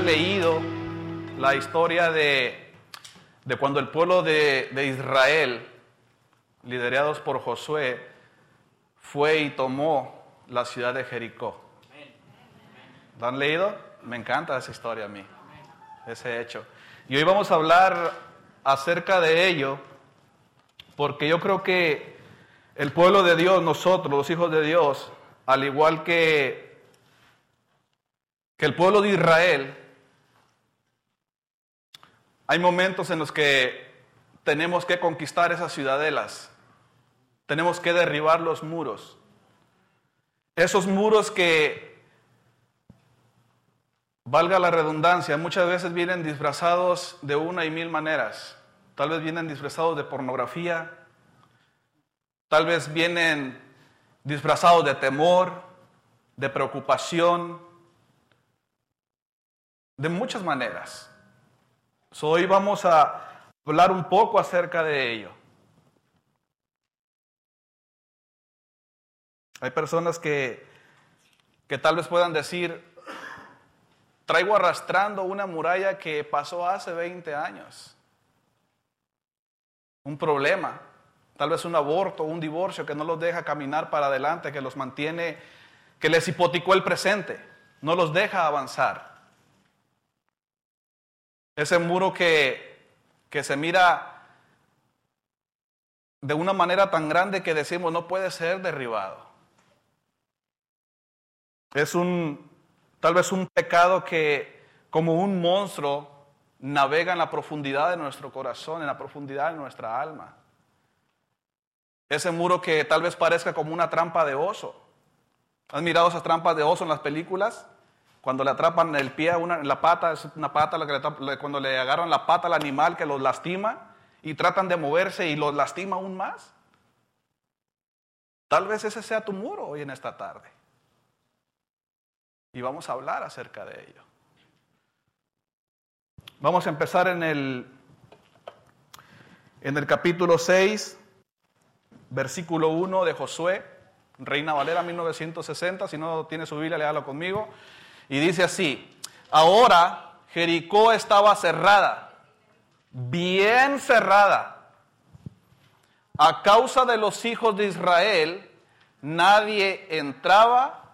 leído la historia de, de cuando el pueblo de, de Israel, liderados por Josué, fue y tomó la ciudad de Jericó. ¿Lo han leído? Me encanta esa historia a mí, ese hecho. Y hoy vamos a hablar acerca de ello, porque yo creo que el pueblo de Dios, nosotros, los hijos de Dios, al igual que, que el pueblo de Israel, hay momentos en los que tenemos que conquistar esas ciudadelas, tenemos que derribar los muros, esos muros que, valga la redundancia, muchas veces vienen disfrazados de una y mil maneras, tal vez vienen disfrazados de pornografía, Tal vez vienen disfrazados de temor, de preocupación, de muchas maneras. Hoy vamos a hablar un poco acerca de ello. Hay personas que, que tal vez puedan decir, traigo arrastrando una muralla que pasó hace 20 años. Un problema tal vez un aborto, un divorcio que no los deja caminar para adelante, que los mantiene, que les hipoticó el presente, no los deja avanzar. Ese muro que, que se mira de una manera tan grande que decimos no puede ser derribado. Es un, tal vez un pecado que como un monstruo navega en la profundidad de nuestro corazón, en la profundidad de nuestra alma. Ese muro que tal vez parezca como una trampa de oso. ¿Has mirado esas trampas de oso en las películas? Cuando le atrapan el pie, una, la pata, es una pata, cuando le agarran la pata al animal que los lastima y tratan de moverse y los lastima aún más. Tal vez ese sea tu muro hoy en esta tarde. Y vamos a hablar acerca de ello. Vamos a empezar en el, en el capítulo 6 versículo 1 de Josué, Reina Valera 1960, si no tiene su Biblia, léalo conmigo. Y dice así, ahora Jericó estaba cerrada, bien cerrada. A causa de los hijos de Israel, nadie entraba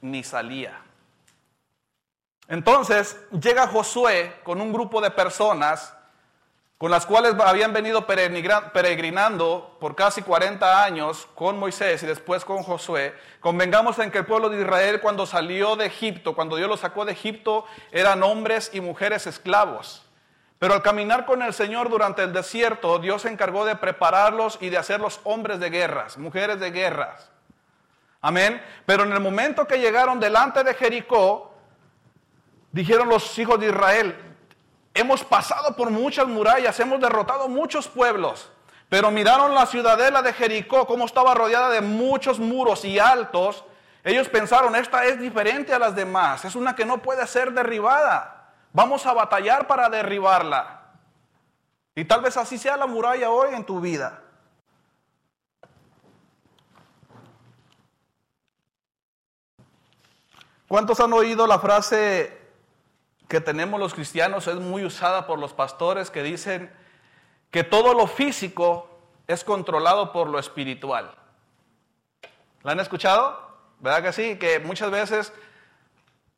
ni salía. Entonces llega Josué con un grupo de personas con las cuales habían venido peregrinando por casi 40 años con Moisés y después con Josué, convengamos en que el pueblo de Israel cuando salió de Egipto, cuando Dios lo sacó de Egipto, eran hombres y mujeres esclavos. Pero al caminar con el Señor durante el desierto, Dios se encargó de prepararlos y de hacerlos hombres de guerras, mujeres de guerras. Amén. Pero en el momento que llegaron delante de Jericó, dijeron los hijos de Israel, Hemos pasado por muchas murallas, hemos derrotado muchos pueblos, pero miraron la ciudadela de Jericó, como estaba rodeada de muchos muros y altos. Ellos pensaron, esta es diferente a las demás, es una que no puede ser derribada. Vamos a batallar para derribarla. Y tal vez así sea la muralla hoy en tu vida. ¿Cuántos han oído la frase que tenemos los cristianos es muy usada por los pastores que dicen que todo lo físico es controlado por lo espiritual. ¿La han escuchado? ¿Verdad que sí? Que muchas veces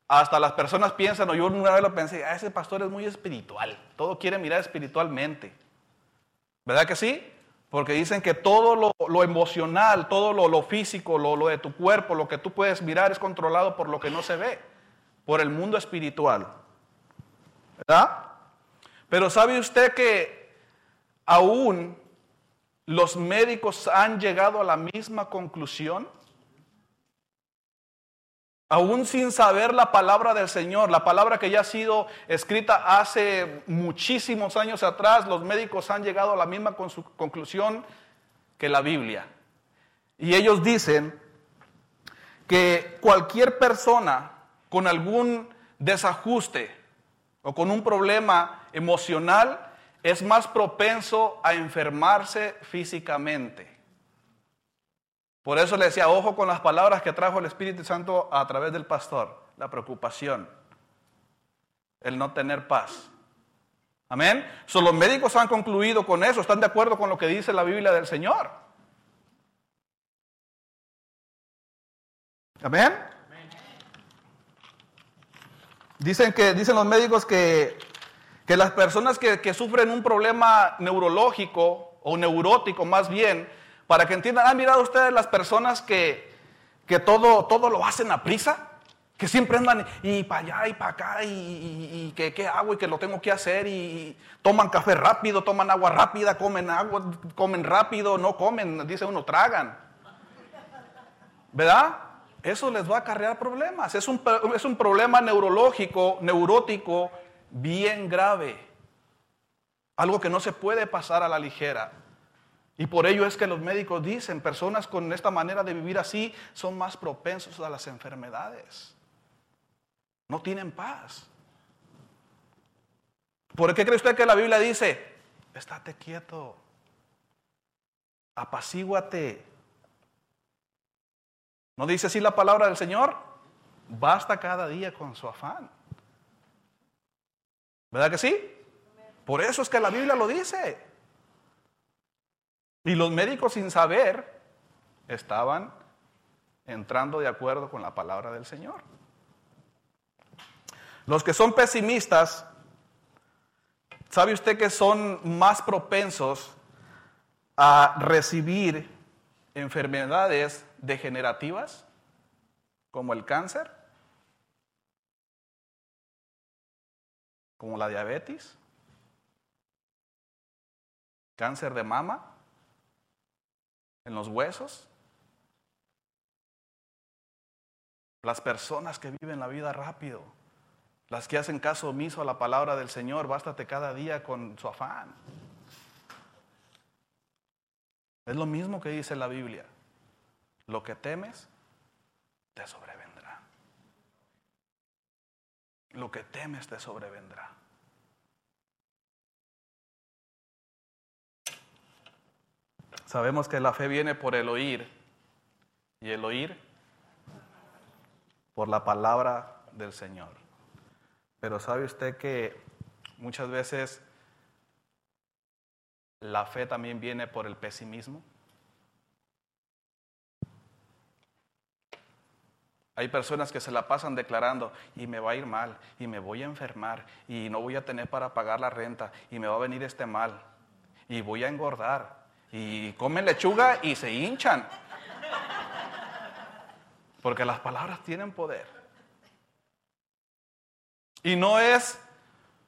hasta las personas piensan, o yo una vez lo pensé, ah, ese pastor es muy espiritual, todo quiere mirar espiritualmente. ¿Verdad que sí? Porque dicen que todo lo, emocional, todo lo, físico, lo, lo de tu cuerpo, lo que tú puedes mirar es controlado por lo que no se ve, por el mundo espiritual. ¿Verdad? Pero ¿sabe usted que aún los médicos han llegado a la misma conclusión? Aún sin saber la palabra del Señor, la palabra que ya ha sido escrita hace muchísimos años atrás, los médicos han llegado a la misma conclusión que la Biblia. Y ellos dicen que cualquier persona con algún desajuste o con un problema emocional es más propenso a enfermarse físicamente. Por eso le decía, ojo con las palabras que trajo el Espíritu Santo a través del pastor. la preocupación, el no tener paz. Amén. So, los médicos han concluido con eso, están de acuerdo con lo que dice la Biblia del Señor. Amén. Dicen que dicen los médicos que, que las personas que, que, sufren un problema neurológico o neurótico más bien, para que entiendan, ¿han mirado ustedes las personas que, que todo, todo lo hacen a prisa? Que siempre andan y para allá y para acá y, que qué hago y que lo tengo que hacer y, toman café rápido, toman agua rápida, comen agua, comen rápido, no comen, dice uno, tragan. ¿Verdad? Eso les va a acarrear problemas. Es un, es un problema neurológico, neurótico, bien grave. Algo que no se puede pasar a la ligera. Y por ello es que los médicos dicen, personas con esta manera de vivir así son más propensos a las enfermedades. No tienen paz. ¿Por qué cree usted que la Biblia dice, estate quieto, apacíguate? ¿No dice así la palabra del Señor? Basta cada día con su afán. ¿Verdad que sí? Por eso es que la Biblia lo dice. Y los médicos sin saber estaban entrando de acuerdo con la palabra del Señor. Los que son pesimistas, ¿sabe usted que son más propensos a recibir enfermedades degenerativas como el cáncer, como la diabetes, cáncer de mama, en los huesos? Las personas que viven la vida rápido las que hacen caso omiso a la palabra del Señor, bástate cada día con su afán. Es lo mismo que dice la Biblia. Lo que temes, te sobrevendrá. Lo que temes, te sobrevendrá. Sabemos que la fe viene por el oír y el oír por la palabra del Señor. Pero sabe usted que muchas veces la fe también viene por el pesimismo. Hay personas que se la pasan declarando y me va a ir mal y me voy a enfermar y no voy a tener para pagar la renta y me va a venir este mal y voy a engordar y comen lechuga y se hinchan. Porque las palabras tienen poder. Y no es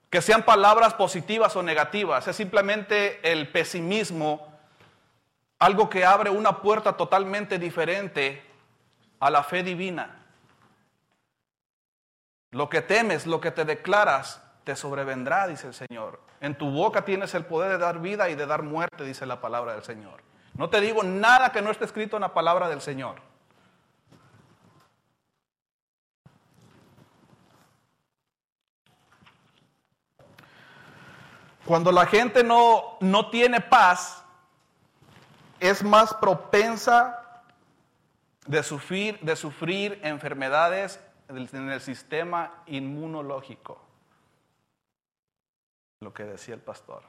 que sean palabras positivas o negativas, es simplemente el pesimismo, algo que abre una puerta totalmente diferente a la fe divina. Lo que temes, lo que te declaras, te sobrevendrá, dice el Señor. En tu boca tienes el poder de dar vida y de dar muerte, dice la palabra del Señor. No te digo nada que no esté escrito en la palabra del Señor. Cuando la gente no, no tiene paz, es más propensa de sufrir, de sufrir enfermedades en el sistema inmunológico. Lo que decía el pastor.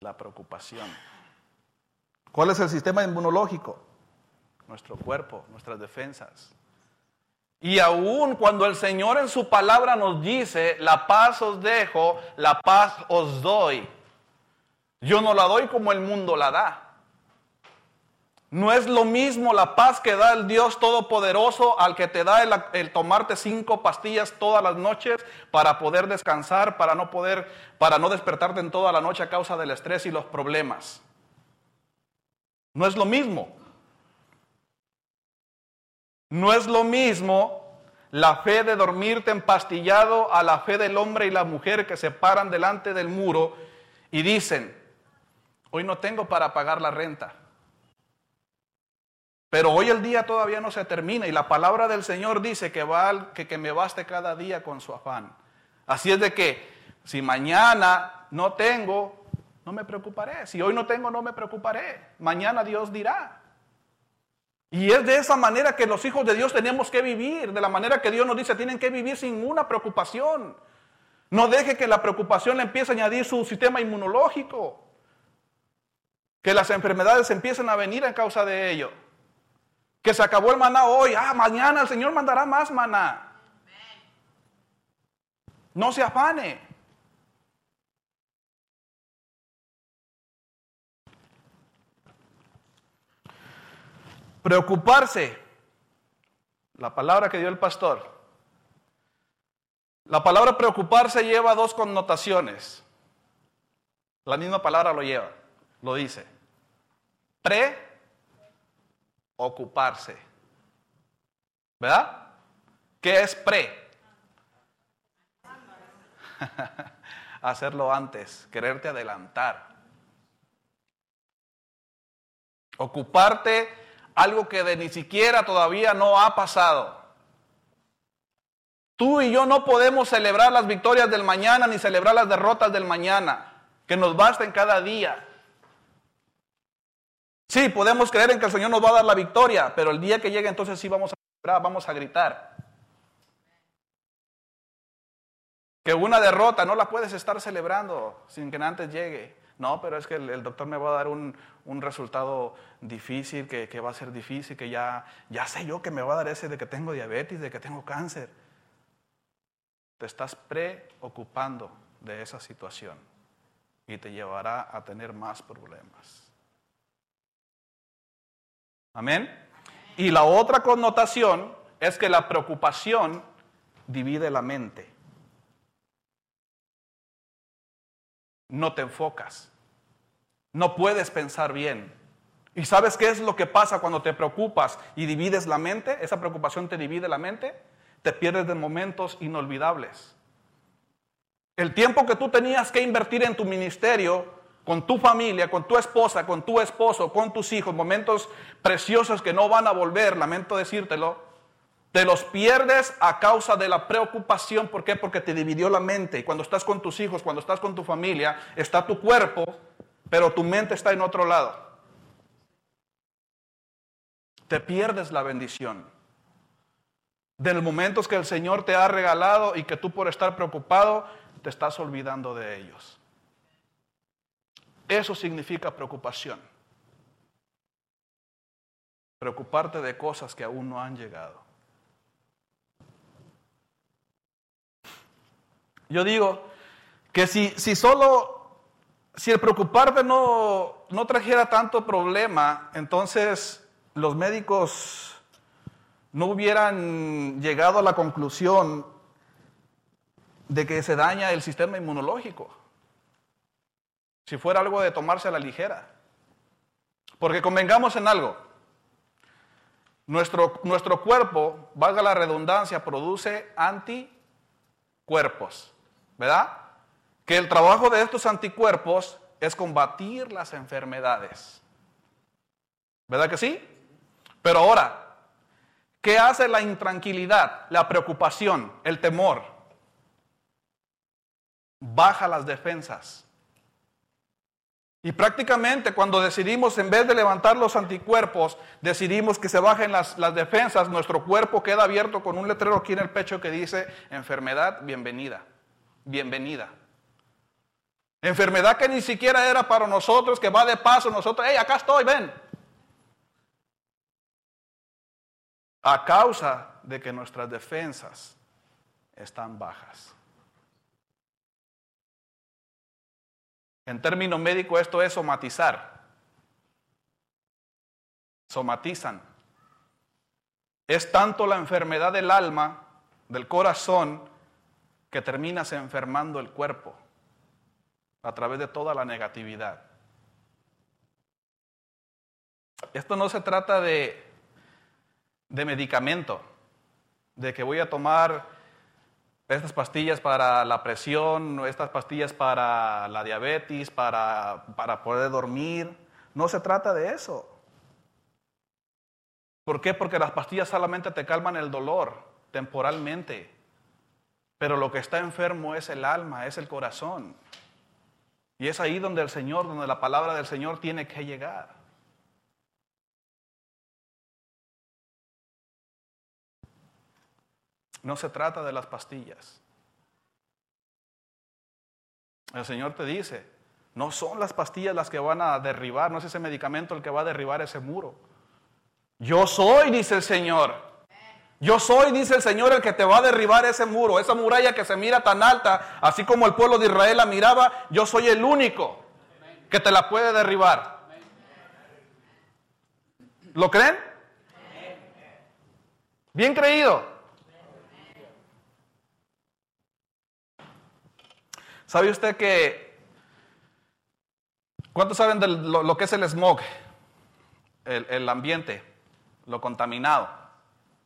La preocupación. ¿Cuál es el sistema inmunológico? Nuestro cuerpo, nuestras defensas. Y aún cuando el Señor en su palabra nos dice, la paz os dejo, la paz os doy, yo no la doy como el mundo la da. No es lo mismo la paz que da el Dios Todopoderoso al que te da el, tomarte cinco pastillas todas las noches para poder descansar, para no poder, para no despertarte en toda la noche a causa del estrés y los problemas. No es lo mismo. No es lo mismo la fe de dormirte empastillado a la fe del hombre y la mujer que se paran delante del muro y dicen, hoy no tengo para pagar la renta. Pero hoy el día todavía no se termina y la palabra del Señor dice que, va, que, que me baste cada día con su afán. Así es de que si mañana no tengo, no me preocuparé. Si hoy no tengo, no me preocuparé. Mañana Dios dirá. Y es de esa manera que los hijos de Dios tenemos que vivir, de la manera que Dios nos dice, tienen que vivir sin ninguna preocupación. No deje que la preocupación le empiece a añadir su sistema inmunológico, que las enfermedades empiecen a venir a causa de ello. Que se acabó el maná hoy, ah, mañana el Señor mandará más maná. No se afane. Preocuparse. La palabra que dio el pastor. La palabra preocuparse lleva dos connotaciones. La misma palabra lo lleva, lo dice. Pre-ocuparse. ¿Verdad? ¿Qué es pre? Hacerlo antes, quererte adelantar. Ocuparte algo que de ni siquiera todavía no ha pasado. Tú y yo no podemos celebrar las victorias del mañana ni celebrar las derrotas del mañana, que nos basten cada día. Sí, podemos creer en que el Señor nos va a dar la victoria, pero el día que llegue entonces sí vamos a celebrar, vamos a gritar. Que una derrota no la puedes estar celebrando sin que antes llegue. No, pero es que el, doctor me va a dar un, resultado difícil, que, va a ser difícil, que ya, ya sé yo que me va a dar ese de que tengo diabetes, de que tengo cáncer. Te estás preocupando de esa situación y te llevará a tener más problemas. Amén. Y la otra connotación es que la preocupación divide la mente. no te enfocas. No puedes pensar bien. ¿Y sabes qué es lo que pasa cuando te preocupas y divides la mente? Esa preocupación te divide la mente. Te pierdes de momentos inolvidables. El tiempo que tú tenías que invertir en tu ministerio, con tu familia, con tu esposa, con tu esposo, con tus hijos, momentos preciosos que no van a volver, lamento decírtelo, te los pierdes a causa de la preocupación. ¿Por qué? Porque te dividió la mente. Y cuando estás con tus hijos, cuando estás con tu familia, está tu cuerpo, pero tu mente está en otro lado. Te pierdes la bendición. De los momentos que el Señor te ha regalado y que tú por estar preocupado te estás olvidando de ellos. Eso significa preocupación. Preocuparte de cosas que aún no han llegado. Yo digo que si, si solo, si el preocuparte no, no trajera tanto problema, entonces los médicos no hubieran llegado a la conclusión de que se daña el sistema inmunológico. Si fuera algo de tomarse a la ligera. Porque convengamos en algo. Nuestro, nuestro cuerpo, valga la redundancia, produce anticuerpos. ¿verdad? Que el trabajo de estos anticuerpos es combatir las enfermedades. ¿Verdad que sí? Pero ahora, ¿qué hace la intranquilidad, la preocupación, el temor? Baja las defensas. Y prácticamente cuando decidimos, en vez de levantar los anticuerpos, decidimos que se bajen las, defensas, nuestro cuerpo queda abierto con un letrero aquí en el pecho que dice, enfermedad, bienvenida bienvenida. Enfermedad que ni siquiera era para nosotros, que va de paso, nosotros, hey, acá estoy, ven. A causa de que nuestras defensas están bajas. En términos médicos esto es somatizar. Somatizan. Es tanto la enfermedad del alma, del corazón, que terminas enfermando el cuerpo a través de toda la negatividad. Esto no se trata de, de medicamento, de que voy a tomar estas pastillas para la presión, estas pastillas para la diabetes, para, para poder dormir. No se trata de eso. ¿Por qué? Porque las pastillas solamente te calman el dolor temporalmente. Pero lo que está enfermo es el alma, es el corazón. Y es ahí donde el Señor, donde la palabra del Señor tiene que llegar. No se trata de las pastillas. El Señor te dice, no son las pastillas las que van a derribar, no es ese medicamento el que va a derribar ese muro. Yo soy, dice el Señor. Yo soy, dice el Señor, el que te va a derribar ese muro, esa muralla que se mira tan alta, así como el pueblo de Israel la miraba, yo soy el único que te la puede derribar. ¿Lo creen? Bien creído. ¿Sabe usted que... ¿Cuántos saben de lo, que es el smog? El, ambiente, lo contaminado.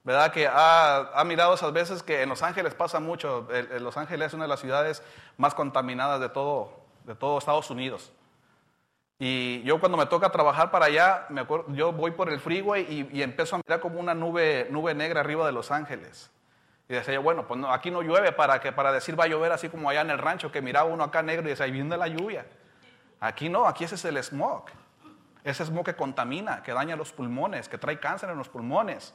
¿Verdad que ha, mirado esas veces que en Los Ángeles pasa mucho? Los Ángeles es una de las ciudades más contaminadas de todo, de todo Estados Unidos. Y yo cuando me toca trabajar para allá, me yo voy por el freeway y, y empiezo a mirar como una nube, nube negra arriba de Los Ángeles. Y decía yo, bueno, pues aquí no llueve para, que, para decir va a llover así como allá en el rancho, que miraba uno acá negro y decía, ahí viene la lluvia. Aquí no, aquí ese es el smog. Ese smog que contamina, que daña los pulmones, que trae cáncer en los pulmones.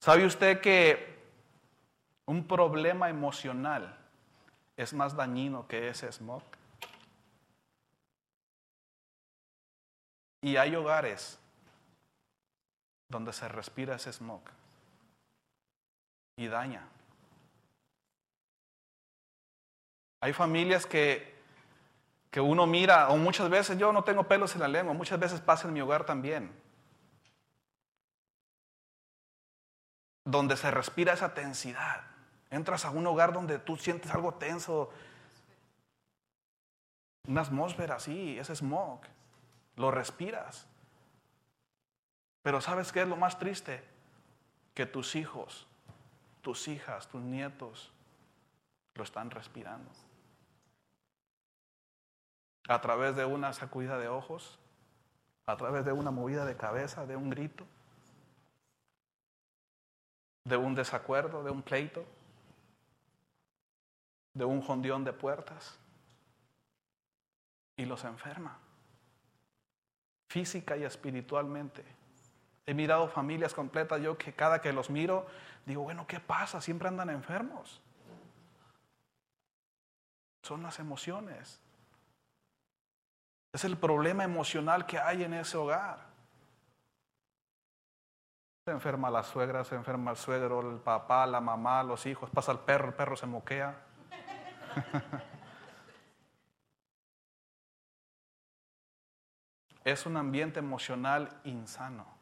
¿Sabe usted que un problema emocional es más dañino que ese smog? Y hay hogares donde se respira ese smog y daña. Hay familias que, que uno mira, o muchas veces yo no tengo pelos en la lengua, muchas veces pasa en mi hogar también, donde se respira esa tensidad. Entras a un hogar donde tú sientes algo tenso, una atmósfera así, ese smog, lo respiras. Pero ¿sabes qué es lo más triste? Que tus hijos tus hijas, tus nietos lo están respirando. A través de una sacudida de ojos, a través de una movida de cabeza, de un grito, de un desacuerdo, de un pleito, de un jondión de puertas y los enferma, física y espiritualmente. He mirado familias completas, yo que cada que los miro, digo, bueno, ¿qué pasa? Siempre andan enfermos. Son las emociones. Es el problema emocional que hay en ese hogar. Se enferma la suegra, se enferma el suegro, el papá, la mamá, los hijos, pasa el perro, el perro se moquea. es un ambiente emocional insano.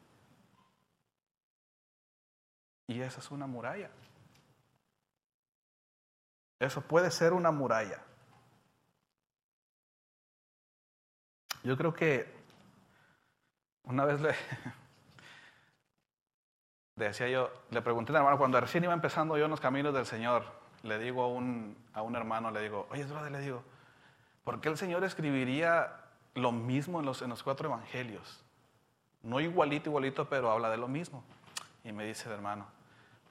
Y esa es una muralla. Eso puede ser una muralla. Yo creo que una vez le decía yo, le pregunté a un hermano, cuando recién iba empezando yo en los caminos del Señor, le digo a un, a un hermano, le digo, oye, le digo, ¿por qué el Señor escribiría lo mismo en los, en los cuatro evangelios? No igualito, igualito, pero habla de lo mismo. Y me dice el hermano,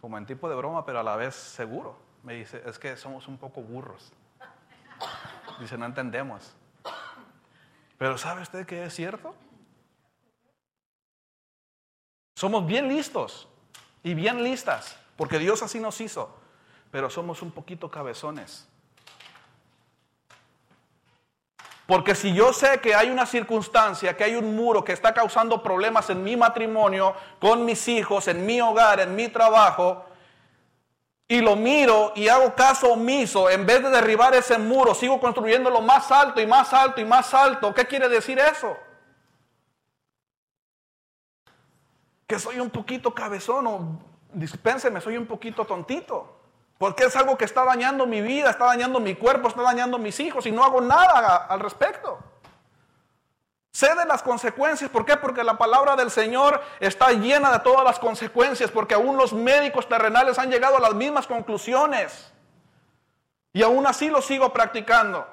como en tipo de broma, pero a la vez seguro, me dice, es que somos un poco burros. Dice, no entendemos. Pero ¿sabe usted que es cierto? Somos bien listos y bien listas, porque Dios así nos hizo, pero somos un poquito cabezones. Porque si yo sé que hay una circunstancia, que hay un muro que está causando problemas en mi matrimonio, con mis hijos, en mi hogar, en mi trabajo, y lo miro y hago caso omiso, en vez de derribar ese muro, sigo construyendo lo más alto y más alto y más alto. ¿Qué quiere decir eso? Que soy un poquito cabezón o dispénseme, soy un poquito tontito. Porque es algo que está dañando mi vida, está dañando mi cuerpo, está dañando mis hijos y no hago nada al respecto. Sé de las consecuencias. ¿Por qué? Porque la palabra del Señor está llena de todas las consecuencias, porque aún los médicos terrenales han llegado a las mismas conclusiones. Y aún así lo sigo practicando.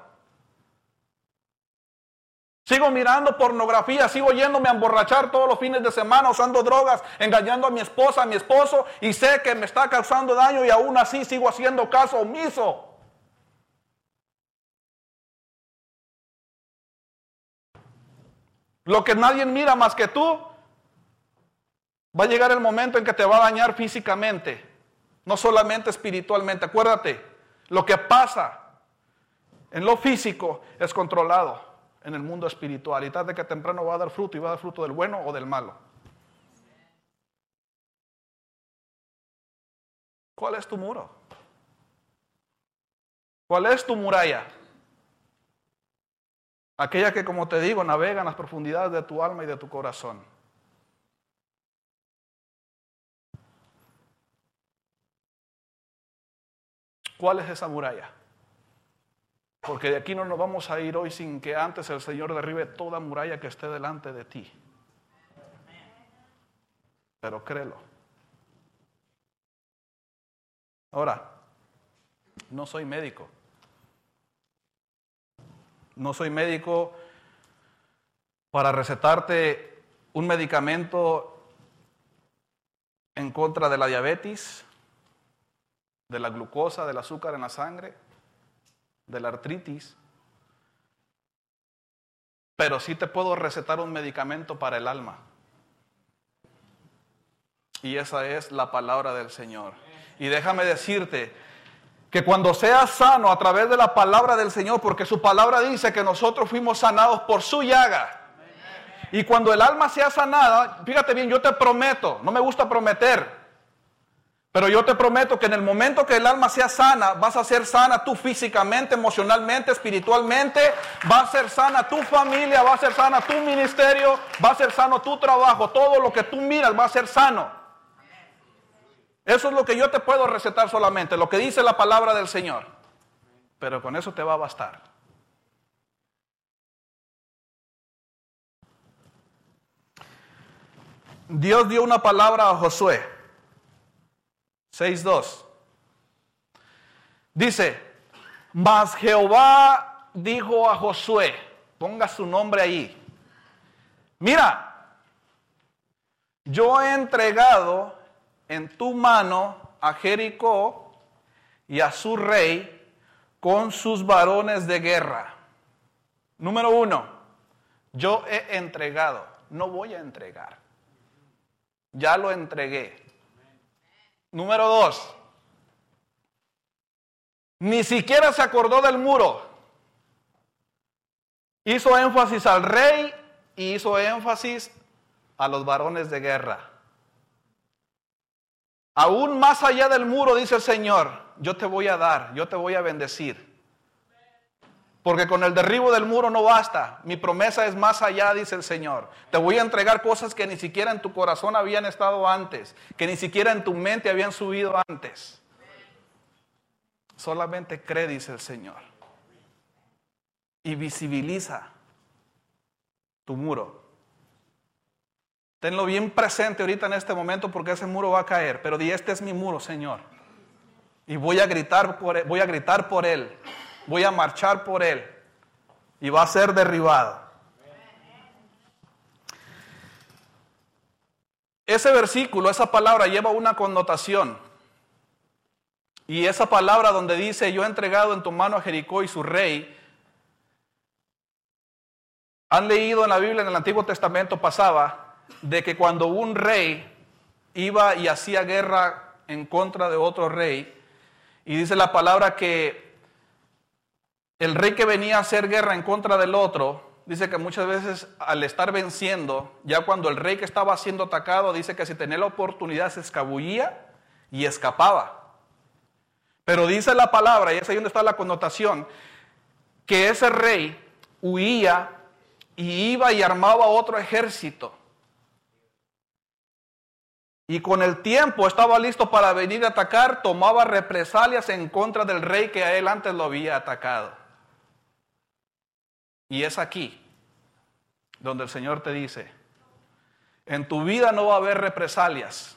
Sigo mirando pornografía, sigo yéndome a emborrachar todos los fines de semana usando drogas, engañando a mi esposa, a mi esposo, y sé que me está causando daño y aún así sigo haciendo caso omiso. Lo que nadie mira más que tú, va a llegar el momento en que te va a dañar físicamente. no solamente espiritualmente. Acuérdate, lo que pasa en lo físico es controlado en el mundo espiritual y tarde que temprano va a dar fruto y va a dar fruto del bueno o del malo. ¿Cuál es tu muro? ¿Cuál es tu muralla? Aquella que, como te digo, navega en las profundidades de tu alma y de tu corazón. ¿Cuál es esa muralla? Porque de aquí no nos vamos a ir hoy sin que antes el Señor derribe toda muralla que esté delante de ti. Pero créelo. Ahora, no soy médico. No soy médico para recetarte un medicamento en contra de la diabetes, de la glucosa, del azúcar en la sangre, de la artritis. Pero sí te puedo recetar un medicamento para el alma. Y esa es la palabra del Señor. Y déjame decirte, que cuando seas sano a través de la palabra del Señor, porque su palabra dice que nosotros fuimos sanados por su llaga. Y cuando el alma sea sanada, fíjate bien, yo te prometo, no me gusta prometer, pero yo te prometo que en el momento que el alma sea sana, vas a ser sana tú físicamente, emocionalmente, espiritualmente, va a ser sana tu familia, va a ser sana tu ministerio, va a ser sano tu trabajo, todo lo que tú miras va a ser sano. Eso es lo que yo te puedo recetar solamente, lo que dice la palabra del Señor. Pero con eso te va a bastar. Dios dio una palabra a Josué. 6.2. Dice, mas Jehová dijo a Josué, ponga su nombre ahí. Mira, yo he entregado en tu mano a Jericó y a su rey con sus varones de guerra. Número uno, yo he entregado, no voy a entregar. Ya lo entregué. Número dos, ni siquiera se acordó del muro. Hizo énfasis al rey y hizo énfasis a los varones de guerra. Aún más allá del muro, dice el Señor, yo te voy a dar, yo te voy a bendecir. Porque con el derribo del muro no basta. Mi promesa es más allá, dice el Señor. Te voy a entregar cosas que ni siquiera en tu corazón habían estado antes, que ni siquiera en tu mente habían subido antes. Solamente cree, dice el Señor. Y visibiliza tu muro. Tenlo bien presente ahorita en este momento porque ese muro va a caer. Pero di, este es mi muro, Señor. Y voy a gritar por él, voy a gritar por él. Voy a marchar por él. Y va a ser derribado. Ese versículo, esa palabra lleva una connotación. Y esa palabra donde dice, yo he entregado en tu mano a Jericó y su rey, han leído en la Biblia, en el Antiguo Testamento pasaba, de que cuando un rey iba y hacía guerra en contra de otro rey, y dice la palabra que el rey que venía a hacer guerra en contra del otro, dice que muchas veces al estar venciendo, ya cuando el rey que estaba siendo atacado, dice que si tenía la oportunidad se escabullía y escapaba. Pero dice la palabra, y es ahí donde está la connotación, que ese rey huía y iba y armaba otro ejército. Y con el tiempo estaba listo para venir a atacar, tomaba represalias en contra del rey que a él antes lo había atacado. Y es aquí donde el Señor te dice, en tu vida no va a haber represalias.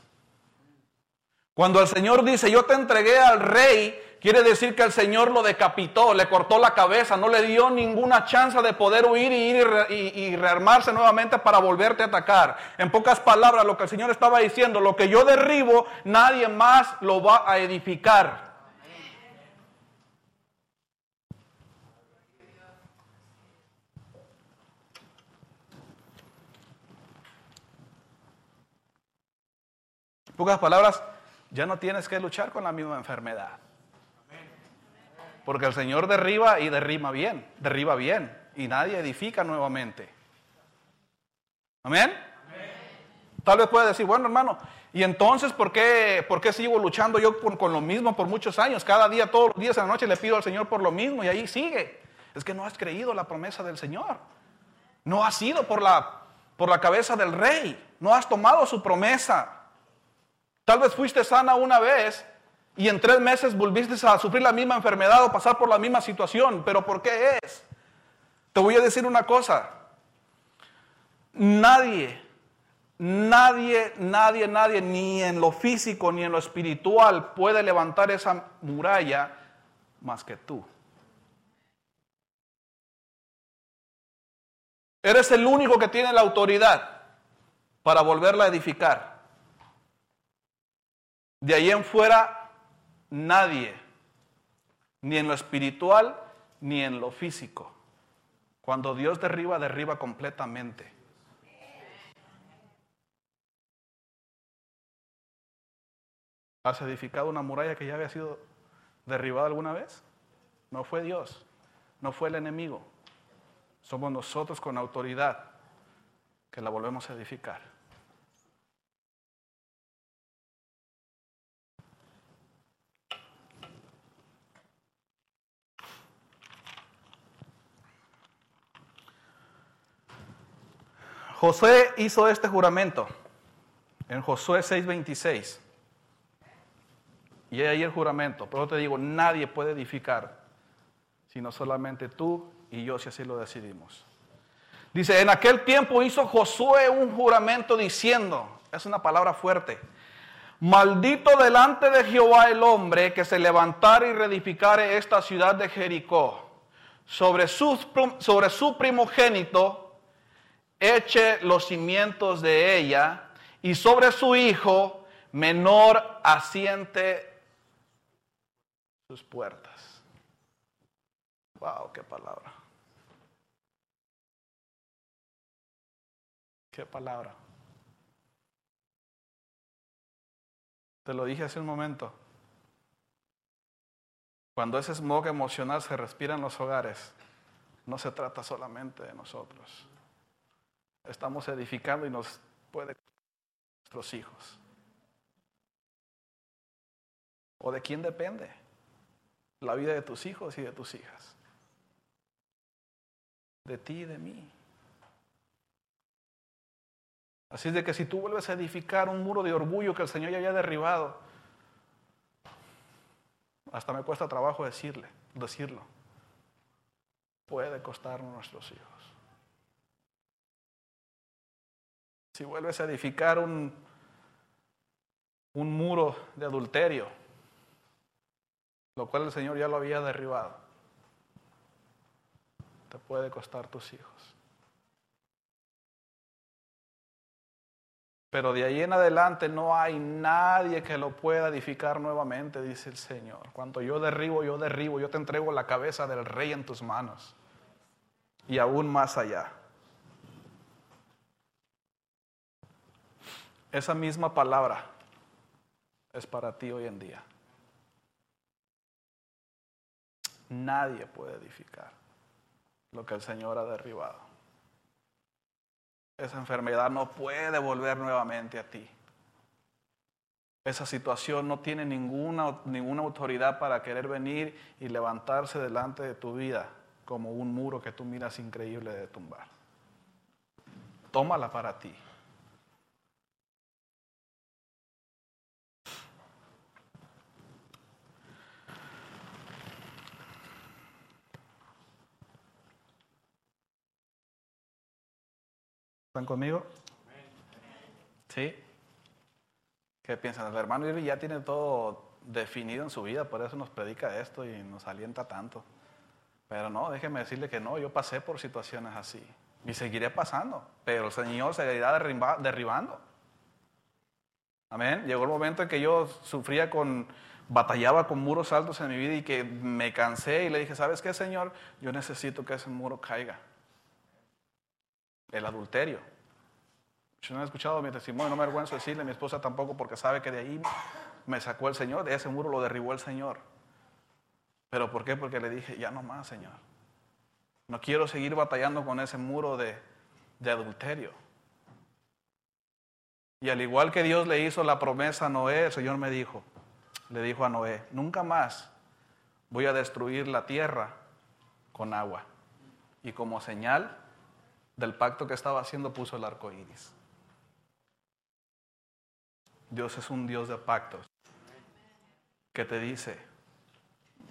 Cuando el Señor dice, yo te entregué al rey Quiere decir que el Señor lo decapitó, le cortó la cabeza, no le dio ninguna chance de poder huir y ir y, rearmarse nuevamente para volverte a atacar. En pocas palabras, lo que el Señor estaba diciendo, lo que yo derribo, nadie más lo va a edificar. Pocas palabras, ya no tienes que luchar con la misma enfermedad. Porque el Señor derriba y derriba bien, derriba bien, y nadie edifica nuevamente. Amén. Tal vez pueda decir, bueno hermano, ¿y entonces por qué, por qué sigo luchando yo con, lo mismo por muchos años? Cada día, todos los días en la noche le pido al Señor por lo mismo y ahí sigue. Es que no has creído la promesa del Señor. No has ido por la, por la cabeza del rey. No has tomado su promesa. Tal vez fuiste sana una vez y en tres meses volviste a sufrir la misma enfermedad o pasar por la misma situación. ¿Pero por qué es? Te voy a decir una cosa. Nadie, nadie, nadie, nadie, ni en lo físico ni en lo espiritual puede levantar esa muralla más que tú. Eres el único que tiene la autoridad para volverla a edificar. De ahí en fuera, nadie, ni en lo espiritual, ni en lo físico. Cuando Dios derriba, derriba completamente. ¿Has edificado una muralla que ya había sido derribada alguna vez? No fue Dios, no fue el enemigo. Somos nosotros con autoridad que la volvemos a edificar. José hizo este juramento en Josué 6:26. Y ahí el juramento. Pero te digo, nadie puede edificar, sino solamente tú y yo si así lo decidimos. Dice, en aquel tiempo hizo Josué un juramento diciendo, es una palabra fuerte, maldito delante de Jehová el hombre que se levantare y reedificare esta ciudad de Jericó. Sobre sobre su primogénito eche los cimientos de ella y sobre su hijo menor asiente sus puertas. Wow, qué palabra. Qué palabra. Te lo dije hace un momento. Cuando ese smog emocional se respira en los hogares, no se trata solamente de nosotros estamos edificando y nos puede nuestros hijos. ¿O de quién depende? La vida de tus hijos y de tus hijas. De ti y de mí. Así de que si tú vuelves a edificar un muro de orgullo que el Señor ya haya derribado, hasta me cuesta trabajo decirle, decirlo, puede costarnos nuestros hijos. Si vuelves a edificar un, un muro de adulterio, lo cual el Señor ya lo había derribado, te puede costar tus hijos. Pero de ahí en adelante no hay nadie que lo pueda edificar nuevamente, dice el Señor. Cuando yo derribo, yo derribo, yo te entrego la cabeza del rey en tus manos. Y aún más allá. Esa misma palabra es para ti hoy en día. Nadie puede edificar lo que el Señor ha derribado. Esa enfermedad no puede volver nuevamente a ti. Esa situación no tiene ninguna, ninguna autoridad para querer venir y levantarse delante de tu vida como un muro que tú miras increíble de tumbar. Tómala para ti. ¿Están conmigo? ¿Sí? ¿Qué piensan? El hermano Irving ya tiene todo definido en su vida, por eso nos predica esto y nos alienta tanto. Pero no, déjeme decirle que no, yo pasé por situaciones así y seguiré pasando, pero el Señor seguirá derribando. Amén. Llegó el momento en que yo sufría con, batallaba con muros altos en mi vida y que me cansé y le dije, ¿sabes qué, Señor? Yo necesito que ese muro caiga el adulterio. Si no han escuchado mi testimonio, no me avergüenzo decirle mi esposa tampoco porque sabe que de ahí me sacó el Señor, ese muro lo derribó el Señor. ¿Pero por qué? Porque le dije, ya no más, Señor. No quiero seguir batallando con ese muro de, de adulterio. Y al igual que Dios le hizo la promesa a Noé, el Señor me dijo, le dijo a Noé, nunca más voy a destruir la tierra con agua. Y como señal del pacto que estaba haciendo puso el arco iris. Dios es un Dios de pactos que te dice,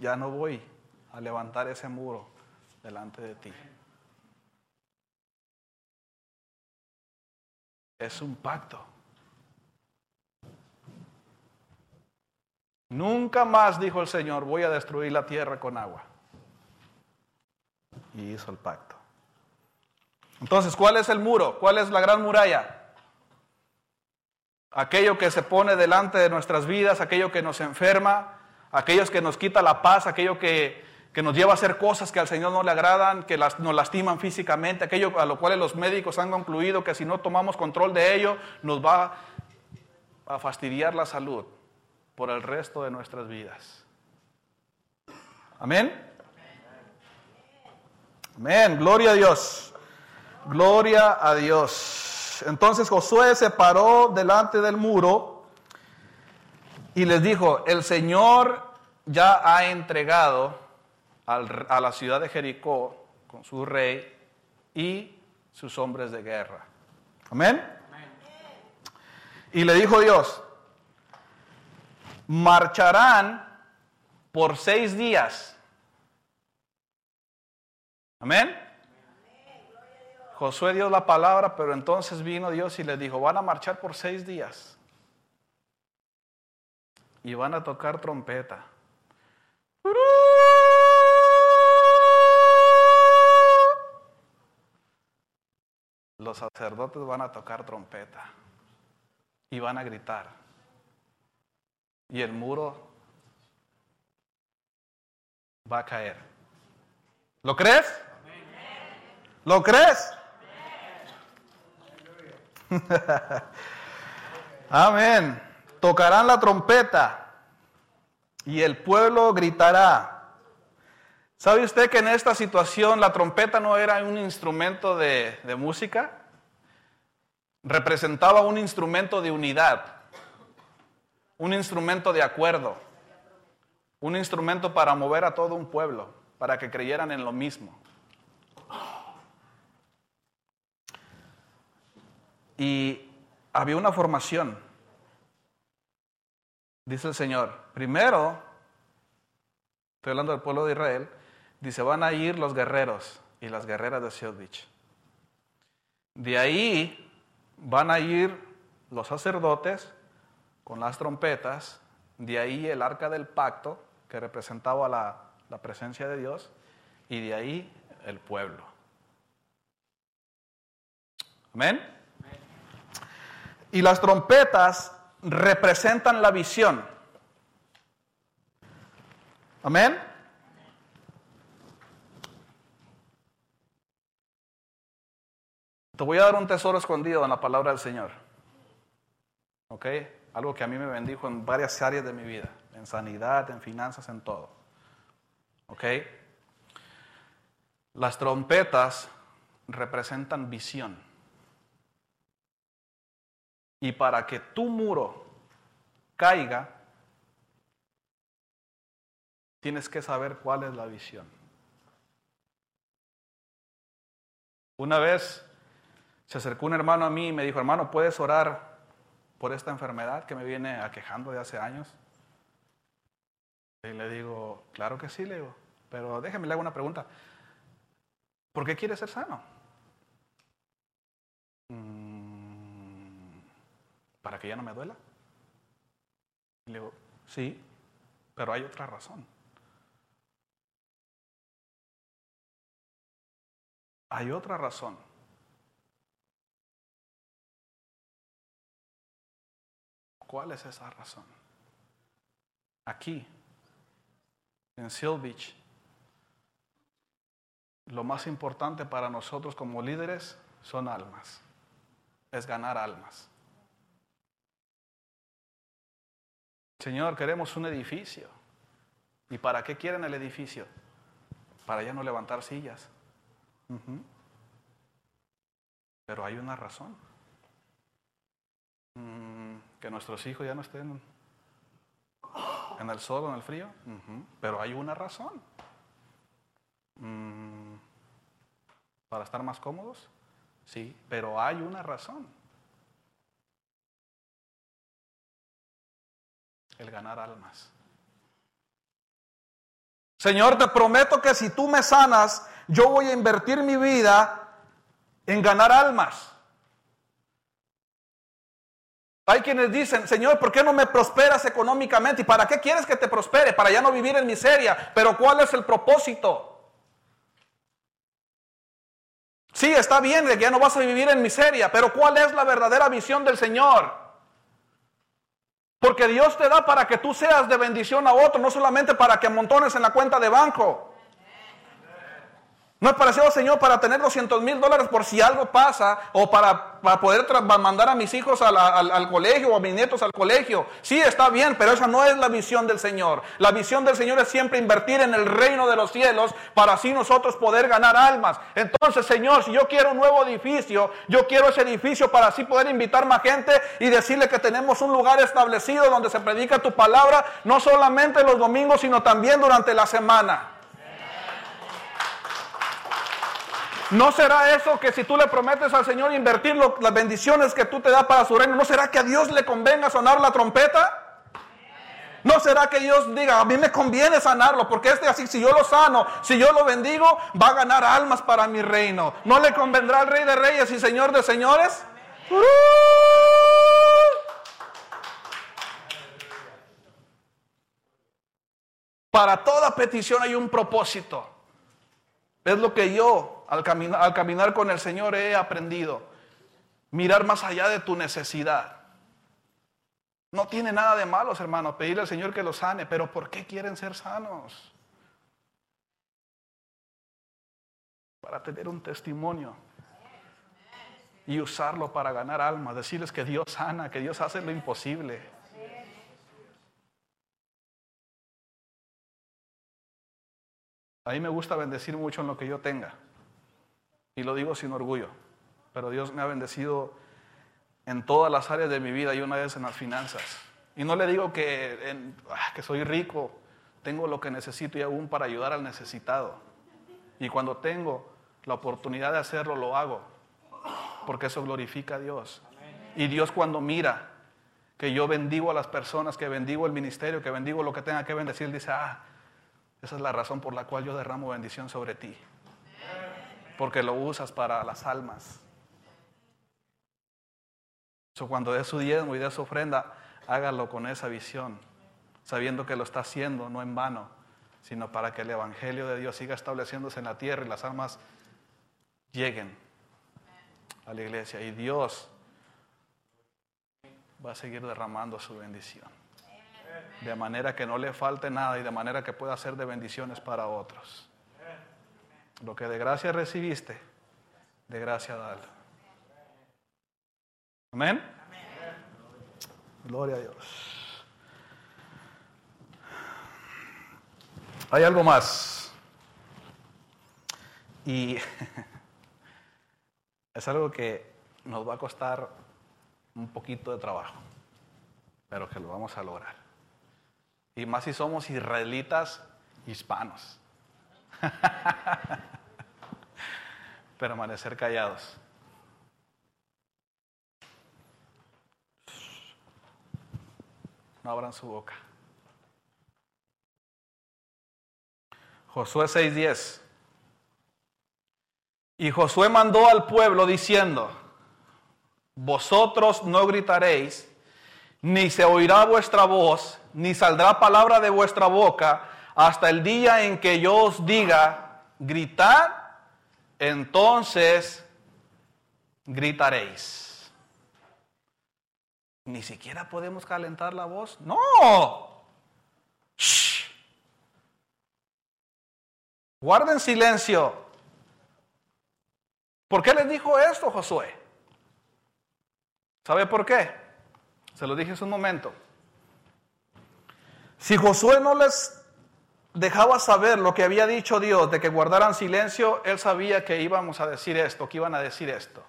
ya no voy a levantar ese muro delante de ti. Es un pacto. Nunca más, dijo el Señor, voy a destruir la tierra con agua. Y hizo el pacto. Entonces, ¿cuál es el muro? ¿Cuál es la gran muralla? Aquello que se pone delante de nuestras vidas, aquello que nos enferma, aquellos que nos quita la paz, aquello que, nos lleva a hacer cosas que al Señor no le agradan, que nos lastiman físicamente, aquello a lo cual los médicos han concluido que si no tomamos control de ello, nos va a fastidiar la salud por el resto de nuestras vidas. Amén. Amén. Gloria a Dios. Gloria a Dios. Entonces Josué se paró delante del muro y les dijo, el Señor ya ha entregado a la ciudad de Jericó con su rey y sus hombres de guerra. Amén. Y le dijo Dios, marcharán por seis días. Amén. Josué dio la palabra, pero entonces vino Dios y le dijo, van a marchar por seis días. Y van a tocar trompeta. Los sacerdotes van a tocar trompeta y van a gritar y el muro va a caer. ¿Lo crees? ¿Lo crees? Amén. Tocarán la trompeta y el pueblo gritará. ¿Sabe usted que en esta situación la trompeta no era un instrumento de, música? Representaba un instrumento de unidad un instrumento de acuerdo, un instrumento para mover a todo un pueblo, para que creyeran en lo mismo. Y había una formación, dice el Señor. Primero, estoy hablando del pueblo de Israel, dice, van a ir los guerreros y las guerreras de Siodvich. De ahí van a ir los sacerdotes con las trompetas, de ahí el arca del pacto, que representaba la, la presencia de Dios, y de ahí el pueblo. Amén. Y las trompetas representan la visión. Amén. Te voy a dar un tesoro escondido en la palabra del Señor. ¿Ok? algo que a mí me bendijo en varias áreas de mi vida, en sanidad, en finanzas, en todo. ¿Ok? Las trompetas representan visión. Y para que tu muro caiga, tienes que saber cuál es la visión. Una vez se acercó un hermano a mí y me dijo, hermano, ¿puedes orar por esta enfermedad que me viene aquejando de hace años? Y le digo, claro que sí, le digo, pero déjeme le hago una pregunta. ¿Por qué quiere ser sano? Mm, ¿Para que ya no me duela? Y le digo, sí, pero hay otra razón. Hay otra razón. ¿Cuál es esa razón? Aquí, en Seal Beach, lo más importante para nosotros como líderes son almas, es ganar almas. Señor, queremos un edificio. ¿Y para qué quieren el edificio? Para ya no levantar sillas. Pero hay una razón. Mm, que nuestros hijos ya no estén en el sol o en el frío. Pero hay una razón. Mm, ¿Para estar más cómodos? Sí, pero hay una razón. El ganar almas. Señor, te prometo que si tú me sanas, yo voy a invertir mi vida en ganar almas. Hay quienes dicen, Señor, ¿por qué no me prosperas económicamente? ¿Y para qué quieres que te prospere? Para ya no vivir en miseria. Pero ¿cuál es el propósito? Sí, está bien que ya no vas a vivir en miseria, pero ¿cuál es la verdadera visión del Señor? Porque Dios te da para que tú seas de bendición a otro, no solamente para que amontones en la cuenta de banco. No es parecido, Señor, para tener 200 mil dólares por si algo pasa o para, poder mandar a mis hijos al, colegio o a mis nietos al colegio. Sí, está bien, pero esa no es la visión del Señor. La visión del Señor es siempre invertir en el reino de los cielos para así nosotros poder ganar almas. Entonces, Señor, si yo quiero un nuevo edificio, yo quiero ese edificio para así poder invitar más gente y decirle que tenemos un lugar establecido donde se predica tu palabra, no solamente los domingos, sino también durante la semana. ¿No será eso que si tú le prometes al Señor invertir las bendiciones que tú te das para su reino, ¿no será que a Dios le convenga sonar la trompeta? ¿No será que Dios diga, a mí me conviene sanarlo? Porque este así, si yo lo sano, si yo lo bendigo, va a ganar almas para mi reino. ¿No le convendrá al Rey de Reyes y Señor de Señores? Para toda petición hay un propósito. Es lo que yo al caminar, con el Señor he aprendido. Mirar más allá de tu necesidad. No tiene nada de malos, hermanos, pedirle al Señor que los sane, pero ¿por qué quieren ser sanos? Para tener un testimonio y usarlo para ganar almas, decirles que Dios sana, que Dios hace lo imposible. A mí me gusta bendecir mucho en lo que yo tenga. Y lo digo sin orgullo. Pero Dios me ha bendecido en todas las áreas de mi vida y una vez en las finanzas. Y no le digo que, ah, que soy rico, tengo lo que necesito y aún para ayudar al necesitado. Y cuando tengo la oportunidad de hacerlo, lo hago. Porque eso glorifica a Dios. Y Dios cuando mira que yo bendigo a las personas, que bendigo el ministerio, que bendigo lo que tenga que bendecir, dice, ah, esa es la razón por la cual yo derramo bendición sobre ti. Porque lo usas para las almas. So, cuando dé su diezmo y dé su ofrenda, hágalo con esa visión, sabiendo que lo está haciendo no en vano, sino para que el Evangelio de Dios siga estableciéndose en la tierra y las almas lleguen a la iglesia. Y Dios va a seguir derramando su bendición de manera que no le falte nada y de manera que pueda ser de bendiciones para otros. Lo que de gracia recibiste, de gracia dale. Amén. Gloria a Dios. Hay algo más. Y es algo que nos va a costar un poquito de trabajo, pero que lo vamos a lograr. Y más si somos israelitas hispanos. Permanecer callados. No abran su boca. Josué 6:10. Y Josué mandó al pueblo diciendo, vosotros no gritaréis, ni se oirá vuestra voz, ni saldrá palabra de vuestra boca hasta el día en que yo os diga, gritad, entonces gritaréis. Ni siquiera podemos calentar la voz. No. Guarden silencio. ¿Por qué les dijo esto Josué? ¿Sabe por qué? Se lo dije hace un momento. Si Josué no les dejaba saber lo que había dicho Dios de que guardaran silencio, él sabía que íbamos a decir esto, que iban a decir esto.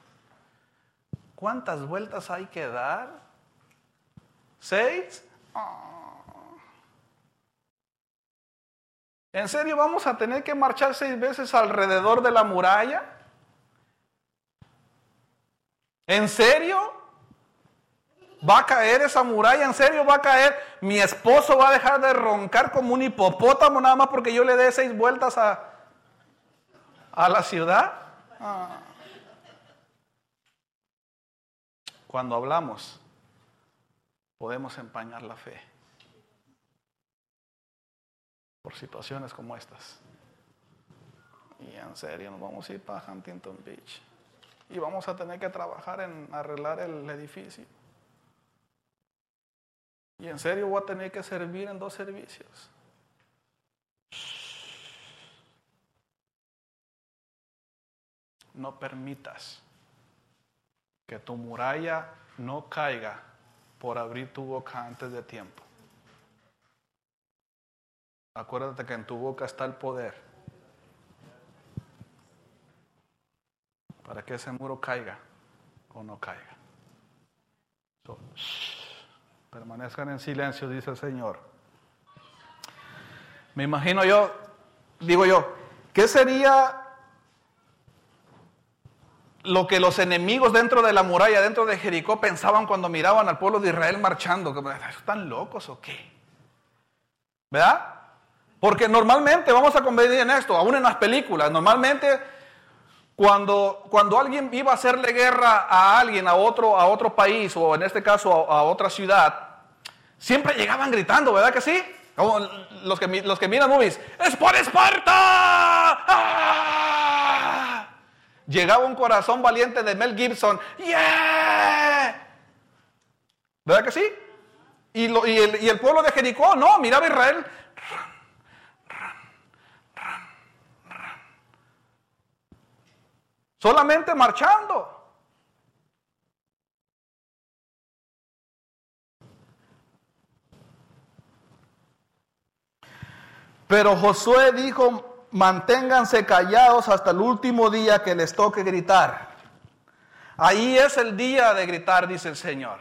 ¿Cuántas vueltas hay que dar? ¿Seis? ¿En serio vamos a tener que marchar seis veces alrededor de la muralla? ¿En serio? ¿Va a caer esa muralla? ¿En serio va a caer? ¿Mi esposo va a dejar de roncar como un hipopótamo nada más porque yo le dé seis vueltas a, a la ciudad? Cuando hablamos, podemos empañar la fe por situaciones como estas. Y en serio, nos vamos a ir para Huntington Beach. Y vamos a tener que trabajar en arreglar el edificio. Y en serio voy a tener que servir en dos servicios. No permitas que tu muralla no caiga por abrir tu boca antes de tiempo. Acuérdate que en tu boca está el poder para que ese muro caiga o no caiga. Permanezcan en silencio, dice el Señor. Me imagino yo, digo yo, ¿qué sería lo que los enemigos dentro de la muralla, dentro de Jericó, pensaban cuando miraban al pueblo de Israel marchando? ¿Están locos o qué? ¿Verdad? Porque normalmente, vamos a convenir en esto, aún en las películas, normalmente cuando, cuando alguien iba a hacerle guerra a alguien, a otro, a otro país, o en este caso a, otra ciudad, siempre llegaban gritando, ¿verdad que sí? Como los que, los que miran movies, ¡es por Esparta! ¡Ah! Llegaba un corazón valiente de Mel Gibson, ¡yeah! ¿Verdad que sí? Y, el, y el pueblo de Jericó, no, miraba a Israel, Solamente marchando. Pero Josué dijo, manténganse callados hasta el último día que les toque gritar. Ahí es el día de gritar, dice el Señor.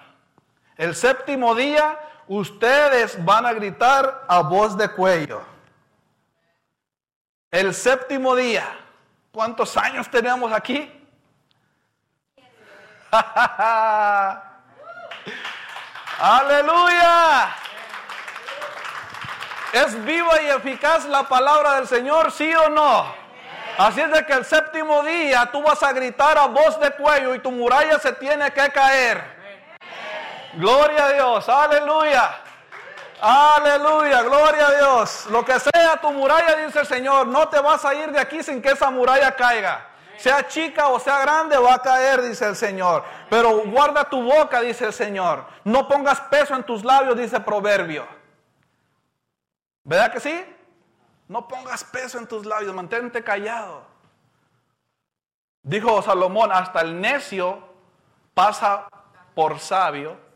El séptimo día ustedes van a gritar a voz de cuello. El séptimo día. ¿Cuántos años tenemos aquí? Aleluya. ¿Es viva y eficaz la palabra del Señor, sí o no? Así es de que el séptimo día tú vas a gritar a voz de cuello y tu muralla se tiene que caer. Gloria a Dios, aleluya. Aleluya, gloria a Dios. Lo que sea tu muralla, dice el Señor, no te vas a ir de aquí sin que esa muralla caiga. Sea chica o sea grande, va a caer, dice el Señor. Pero guarda tu boca, dice el Señor. No pongas peso en tus labios, dice el proverbio. ¿Verdad que sí? No pongas peso en tus labios, mantente callado. Dijo Salomón, hasta el necio pasa por sabio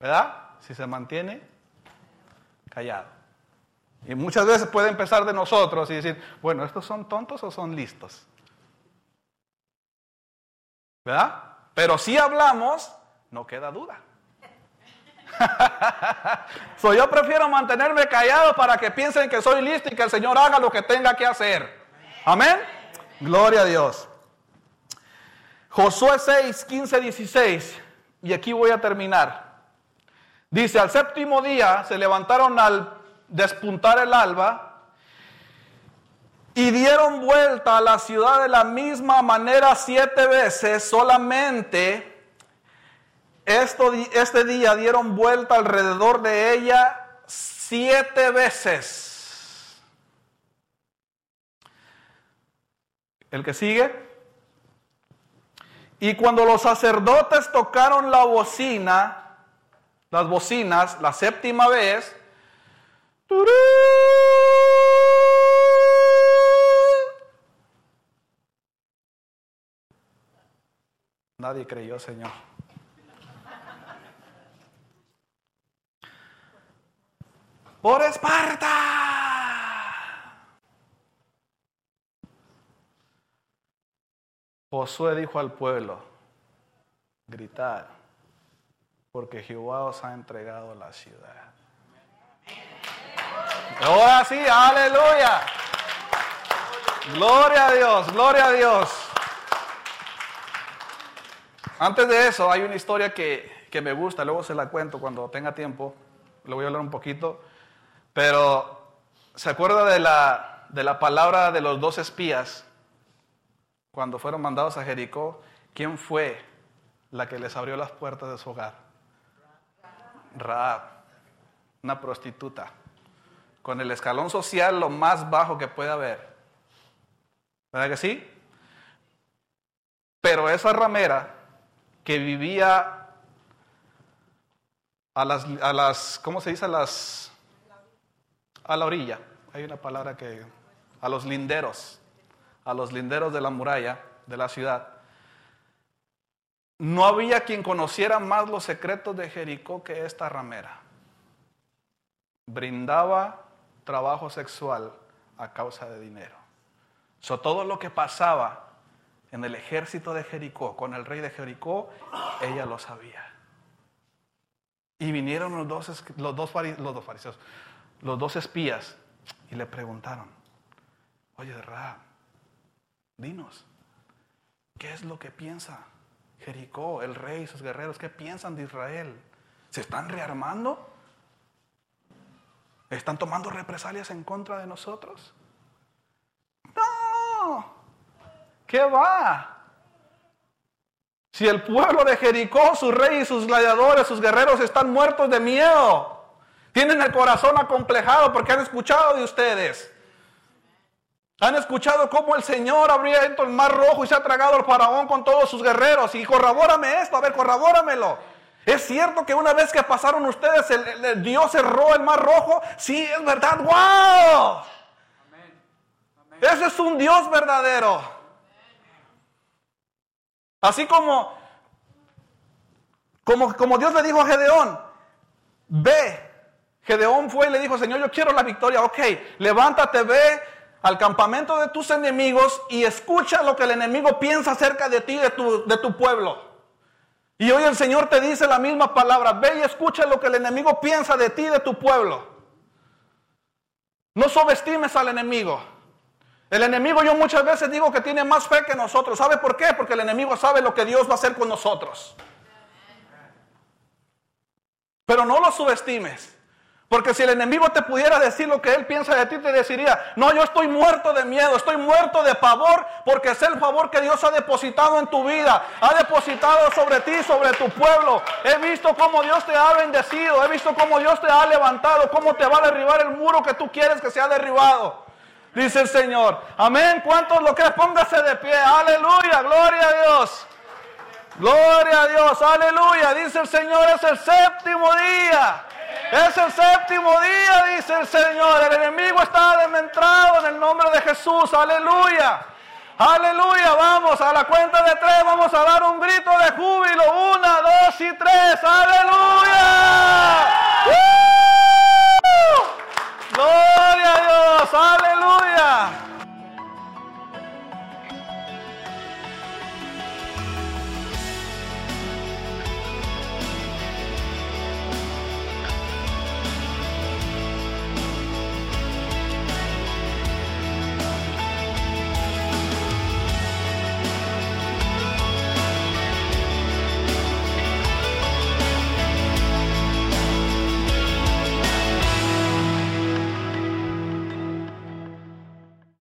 ¿Verdad? Si se mantiene callado. Y muchas veces puede empezar de nosotros y decir, bueno, ¿estos son tontos o son listos? ¿Verdad? Pero si hablamos, no queda duda. so, yo prefiero mantenerme callado para que piensen que soy listo y que el Señor haga lo que tenga que hacer. Amén. Gloria a Dios. Josué 6, 15, 16. Y aquí voy a terminar. Dice, al séptimo día se levantaron al despuntar el alba y dieron vuelta a la ciudad de la misma manera siete veces, solamente este día dieron vuelta alrededor de ella siete veces. El que sigue. Y cuando los sacerdotes tocaron la bocina, las bocinas la séptima vez. Nadie creyó, Señor. por Esparta. Josué dijo al pueblo, gritar, porque Jehová os ha entregado la ciudad. Ahora sí, aleluya. Gloria a Dios, gloria a Dios. Antes de eso, hay una historia que, que me gusta, luego se la cuento cuando tenga tiempo, le voy a hablar un poquito, pero ¿se acuerda de la, de la palabra de los dos espías cuando fueron mandados a Jericó? ¿Quién fue la que les abrió las puertas de su hogar? Raab, una prostituta, con el escalón social lo más bajo que puede haber. ¿Verdad que sí? Pero esa ramera que vivía a las, a las, ¿cómo se dice? A las, a la orilla. Hay una palabra que, a los linderos, a los linderos de la muralla de la ciudad. No había quien conociera más los secretos de Jericó que esta ramera. Brindaba trabajo sexual a causa de dinero. So, todo lo que pasaba en el ejército de Jericó, con el rey de Jericó, ella lo sabía. Y vinieron los dos, los dos, los dos fariseos, los dos espías, y le preguntaron, oye, Ra, dinos, ¿qué es lo que piensa Jericó, el rey y sus guerreros? ¿Qué piensan de Israel? ¿Se están rearmando? ¿Están tomando represalias en contra de nosotros? No, ¿Qué va? Si el pueblo de Jericó, su rey y sus gladiadores, sus guerreros están muertos de miedo. Tienen el corazón acomplejado porque han escuchado de ustedes. Han escuchado cómo el Señor abría el mar rojo y se ha tragado al faraón con todos sus guerreros. Y corrobórame esto, a ver, corrobóramelo. ¿Es cierto que una vez que pasaron ustedes, el, Dios cerró el mar rojo? Sí, es verdad. ¡Wow! Ese es un Dios verdadero. Así como, como, como Dios le dijo a Gedeón, ve. Gedeón fue y le dijo, Señor, yo quiero la victoria. Ok, levántate, ve al campamento de tus enemigos y escucha lo que el enemigo piensa acerca de ti, de tu, de tu pueblo. Y hoy el Señor te dice la misma palabra, ve y escucha lo que el enemigo piensa de ti, de tu pueblo. No subestimes al enemigo. El enemigo yo muchas veces digo que tiene más fe que nosotros. ¿Sabe por qué? Porque el enemigo sabe lo que Dios va a hacer con nosotros. Pero no lo subestimes. Porque si el enemigo te pudiera decir lo que él piensa de ti, te deciría, no, yo estoy muerto de miedo, estoy muerto de pavor, porque es el favor que Dios ha depositado en tu vida, ha depositado sobre ti, sobre tu pueblo. He visto cómo Dios te ha bendecido, he visto cómo Dios te ha levantado, cómo te va a derribar el muro que tú quieres que sea derribado dice el Señor. Amén. ¿Cuántos lo creen? Póngase de pie. Aleluya. Gloria a Dios. Gloria a Dios. Aleluya. Dice el Señor, es el séptimo día. Es el séptimo día, dice el Señor. El enemigo está dementrado en el nombre de Jesús. Aleluya. Aleluya. Vamos a la cuenta de tres. Vamos a dar un grito de júbilo. Una, dos y tres. Aleluya. Gloria a Dios. Aleluya.